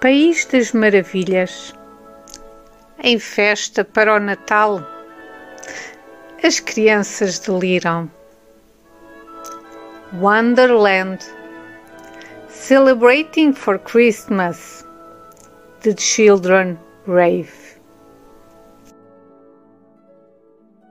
País das Maravilhas. Em festa para o Natal, as crianças deliram. Wonderland. Celebrating for Christmas. The children rave.